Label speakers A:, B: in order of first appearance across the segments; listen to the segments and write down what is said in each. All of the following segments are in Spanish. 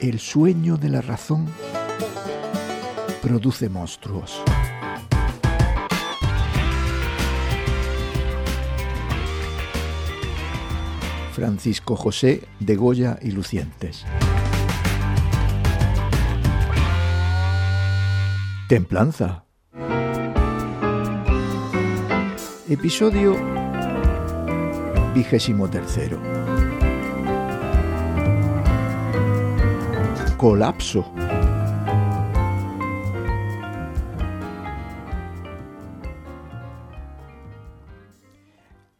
A: El sueño de la razón produce monstruos. Francisco José de Goya y Lucientes. Templanza. Episodio vigésimo tercero. Colapso.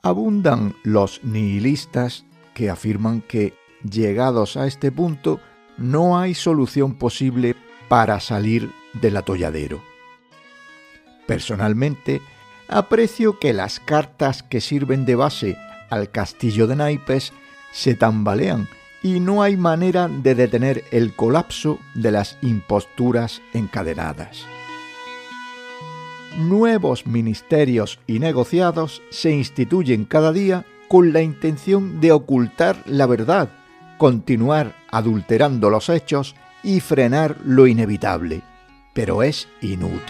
A: Abundan los nihilistas que afirman que, llegados a este punto, no hay solución posible para salir del atolladero. Personalmente, aprecio que las cartas que sirven de base al castillo de naipes se tambalean y no hay manera de detener el colapso de las imposturas encadenadas. Nuevos ministerios y negociados se instituyen cada día con la intención de ocultar la verdad, continuar adulterando los hechos y frenar lo inevitable, pero es inútil.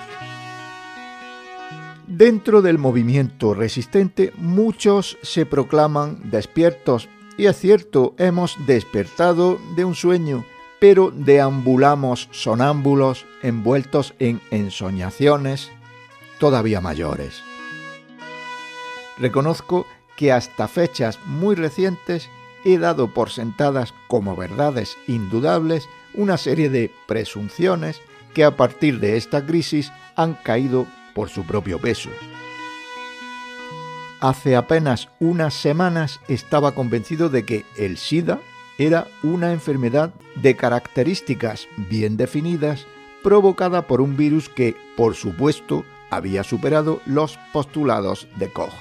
A: Dentro del movimiento resistente muchos se proclaman despiertos y es cierto, hemos despertado de un sueño, pero deambulamos sonámbulos envueltos en ensoñaciones todavía mayores. Reconozco que hasta fechas muy recientes he dado por sentadas como verdades indudables una serie de presunciones que a partir de esta crisis han caído por su propio peso. Hace apenas unas semanas estaba convencido de que el SIDA era una enfermedad de características bien definidas provocada por un virus que, por supuesto, había superado los postulados de Koch.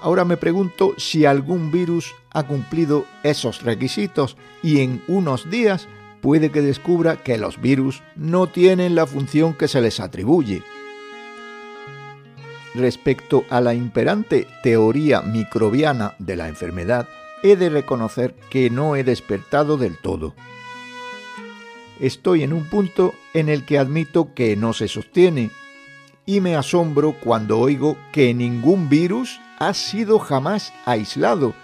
A: Ahora me pregunto si algún virus ha cumplido esos requisitos y en unos días puede que descubra que los virus no tienen la función que se les atribuye. Respecto a la imperante teoría microbiana de la enfermedad, he de reconocer que no he despertado del todo. Estoy en un punto en el que admito que no se sostiene y me asombro cuando oigo que ningún virus ha sido jamás aislado,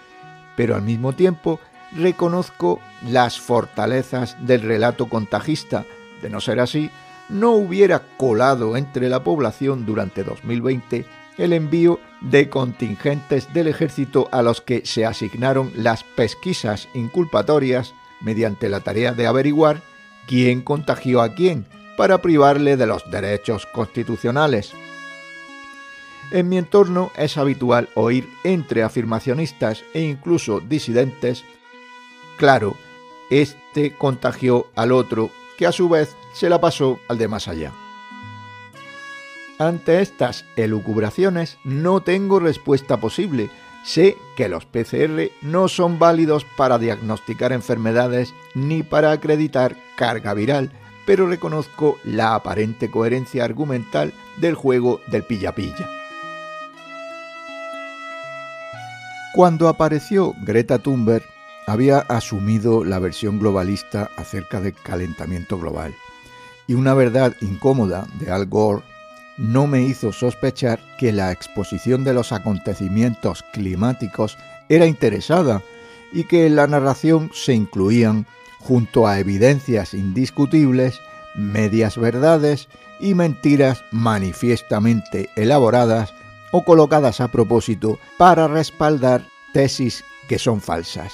A: pero al mismo tiempo reconozco las fortalezas del relato contagista. De no ser así, no hubiera colado entre la población durante 2020 el envío de contingentes del ejército a los que se asignaron las pesquisas inculpatorias mediante la tarea de averiguar quién contagió a quién para privarle de los derechos constitucionales. En mi entorno es habitual oír entre afirmacionistas e incluso disidentes, claro, este contagió al otro, que a su vez se la pasó al de más allá. Ante estas elucubraciones no tengo respuesta posible. Sé que los PCR no son válidos para diagnosticar enfermedades ni para acreditar carga viral, pero reconozco la aparente coherencia argumental del juego del pilla-pilla. Cuando apareció Greta Thunberg, había asumido la versión globalista acerca del calentamiento global, y una verdad incómoda de Al Gore no me hizo sospechar que la exposición de los acontecimientos climáticos era interesada y que en la narración se incluían junto a evidencias indiscutibles, medias verdades y mentiras manifiestamente elaboradas o colocadas a propósito para respaldar tesis que son falsas.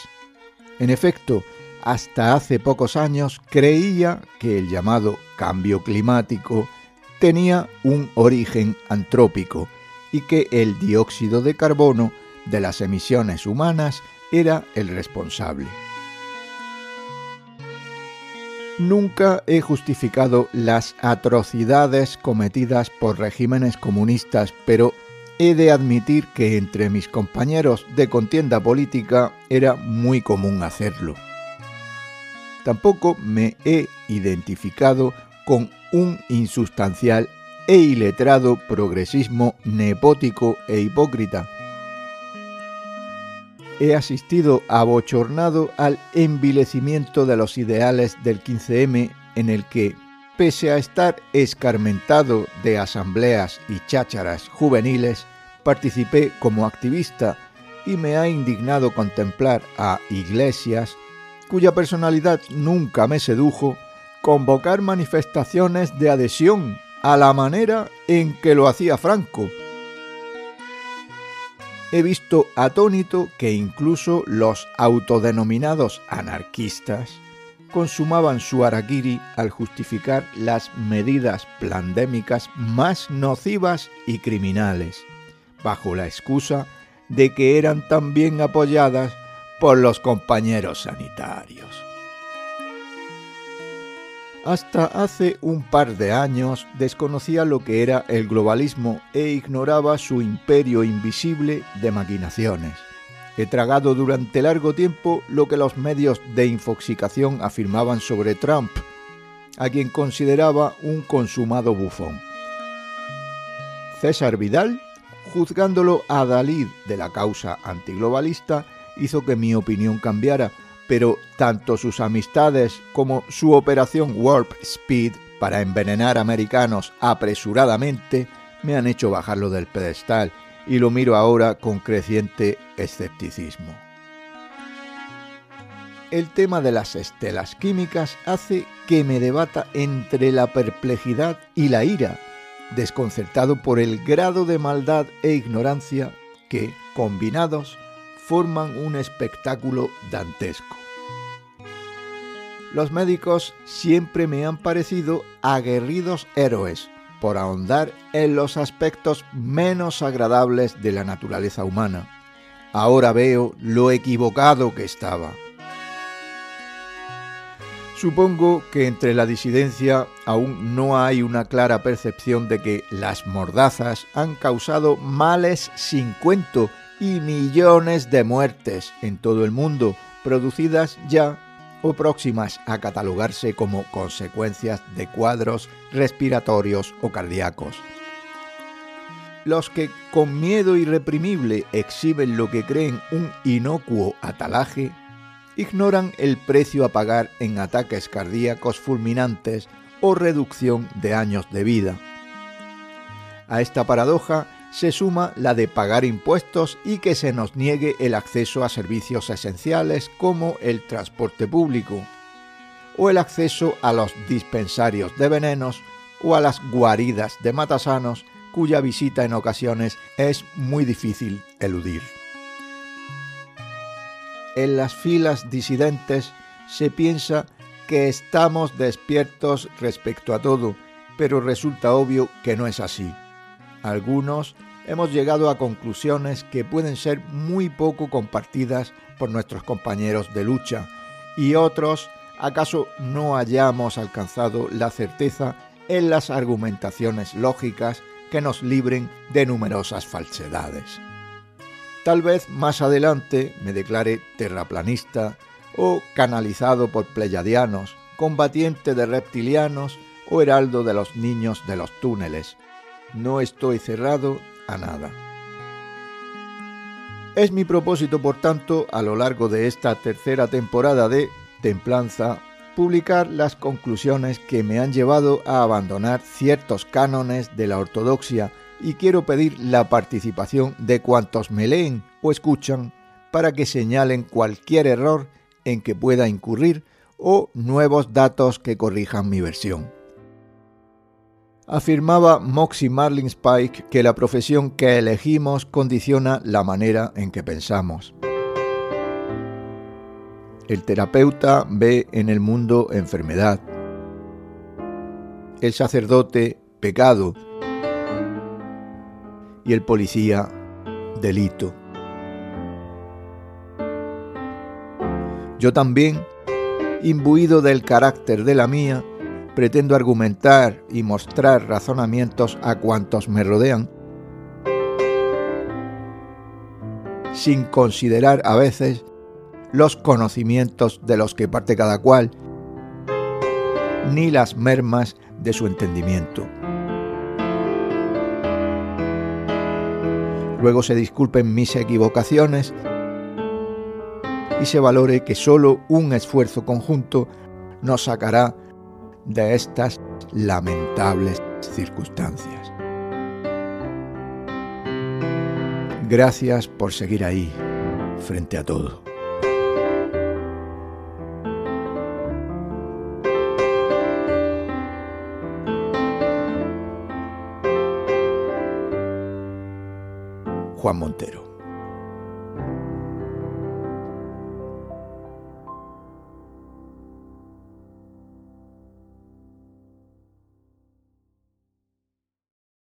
A: En efecto, hasta hace pocos años creía que el llamado cambio climático tenía un origen antrópico y que el dióxido de carbono de las emisiones humanas era el responsable. Nunca he justificado las atrocidades cometidas por regímenes comunistas, pero he de admitir que entre mis compañeros de contienda política era muy común hacerlo. Tampoco me he identificado con un insustancial e iletrado progresismo nepótico e hipócrita. He asistido abochornado al envilecimiento de los ideales del 15M en el que, pese a estar escarmentado de asambleas y chácharas juveniles, participé como activista y me ha indignado contemplar a Iglesias, cuya personalidad nunca me sedujo, convocar manifestaciones de adhesión a la manera en que lo hacía Franco. He visto atónito que incluso los autodenominados anarquistas consumaban su araquiri al justificar las medidas plandémicas más nocivas y criminales, bajo la excusa de que eran también apoyadas por los compañeros sanitarios. Hasta hace un par de años desconocía lo que era el globalismo e ignoraba su imperio invisible de maquinaciones. He tragado durante largo tiempo lo que los medios de infoxicación afirmaban sobre Trump, a quien consideraba un consumado bufón. César Vidal juzgándolo a Dalí de la causa antiglobalista, hizo que mi opinión cambiara, pero tanto sus amistades como su operación Warp Speed para envenenar americanos apresuradamente me han hecho bajarlo del pedestal y lo miro ahora con creciente escepticismo. El tema de las estelas químicas hace que me debata entre la perplejidad y la ira desconcertado por el grado de maldad e ignorancia que, combinados, forman un espectáculo dantesco. Los médicos siempre me han parecido aguerridos héroes por ahondar en los aspectos menos agradables de la naturaleza humana. Ahora veo lo equivocado que estaba. Supongo que entre la disidencia aún no hay una clara percepción de que las mordazas han causado males sin cuento y millones de muertes en todo el mundo, producidas ya o próximas a catalogarse como consecuencias de cuadros respiratorios o cardíacos. Los que con miedo irreprimible exhiben lo que creen un inocuo atalaje ignoran el precio a pagar en ataques cardíacos fulminantes o reducción de años de vida. A esta paradoja se suma la de pagar impuestos y que se nos niegue el acceso a servicios esenciales como el transporte público, o el acceso a los dispensarios de venenos o a las guaridas de matasanos cuya visita en ocasiones es muy difícil eludir. En las filas disidentes se piensa que estamos despiertos respecto a todo, pero resulta obvio que no es así. Algunos hemos llegado a conclusiones que pueden ser muy poco compartidas por nuestros compañeros de lucha y otros acaso no hayamos alcanzado la certeza en las argumentaciones lógicas que nos libren de numerosas falsedades. Tal vez más adelante me declare terraplanista o canalizado por pleyadianos, combatiente de reptilianos o heraldo de los niños de los túneles. No estoy cerrado a nada. Es mi propósito, por tanto, a lo largo de esta tercera temporada de Templanza, publicar las conclusiones que me han llevado a abandonar ciertos cánones de la ortodoxia y quiero pedir la participación de cuantos me leen o escuchan para que señalen cualquier error en que pueda incurrir o nuevos datos que corrijan mi versión. Afirmaba Moxie Marlin Spike que la profesión que elegimos condiciona la manera en que pensamos. El terapeuta ve en el mundo enfermedad. El sacerdote pecado y el policía delito. Yo también, imbuido del carácter de la mía, pretendo argumentar y mostrar razonamientos a cuantos me rodean, sin considerar a veces los conocimientos de los que parte cada cual, ni las mermas de su entendimiento. Luego se disculpen mis equivocaciones y se valore que solo un esfuerzo conjunto nos sacará de estas lamentables circunstancias. Gracias por seguir ahí, frente a todo. Juan Montero.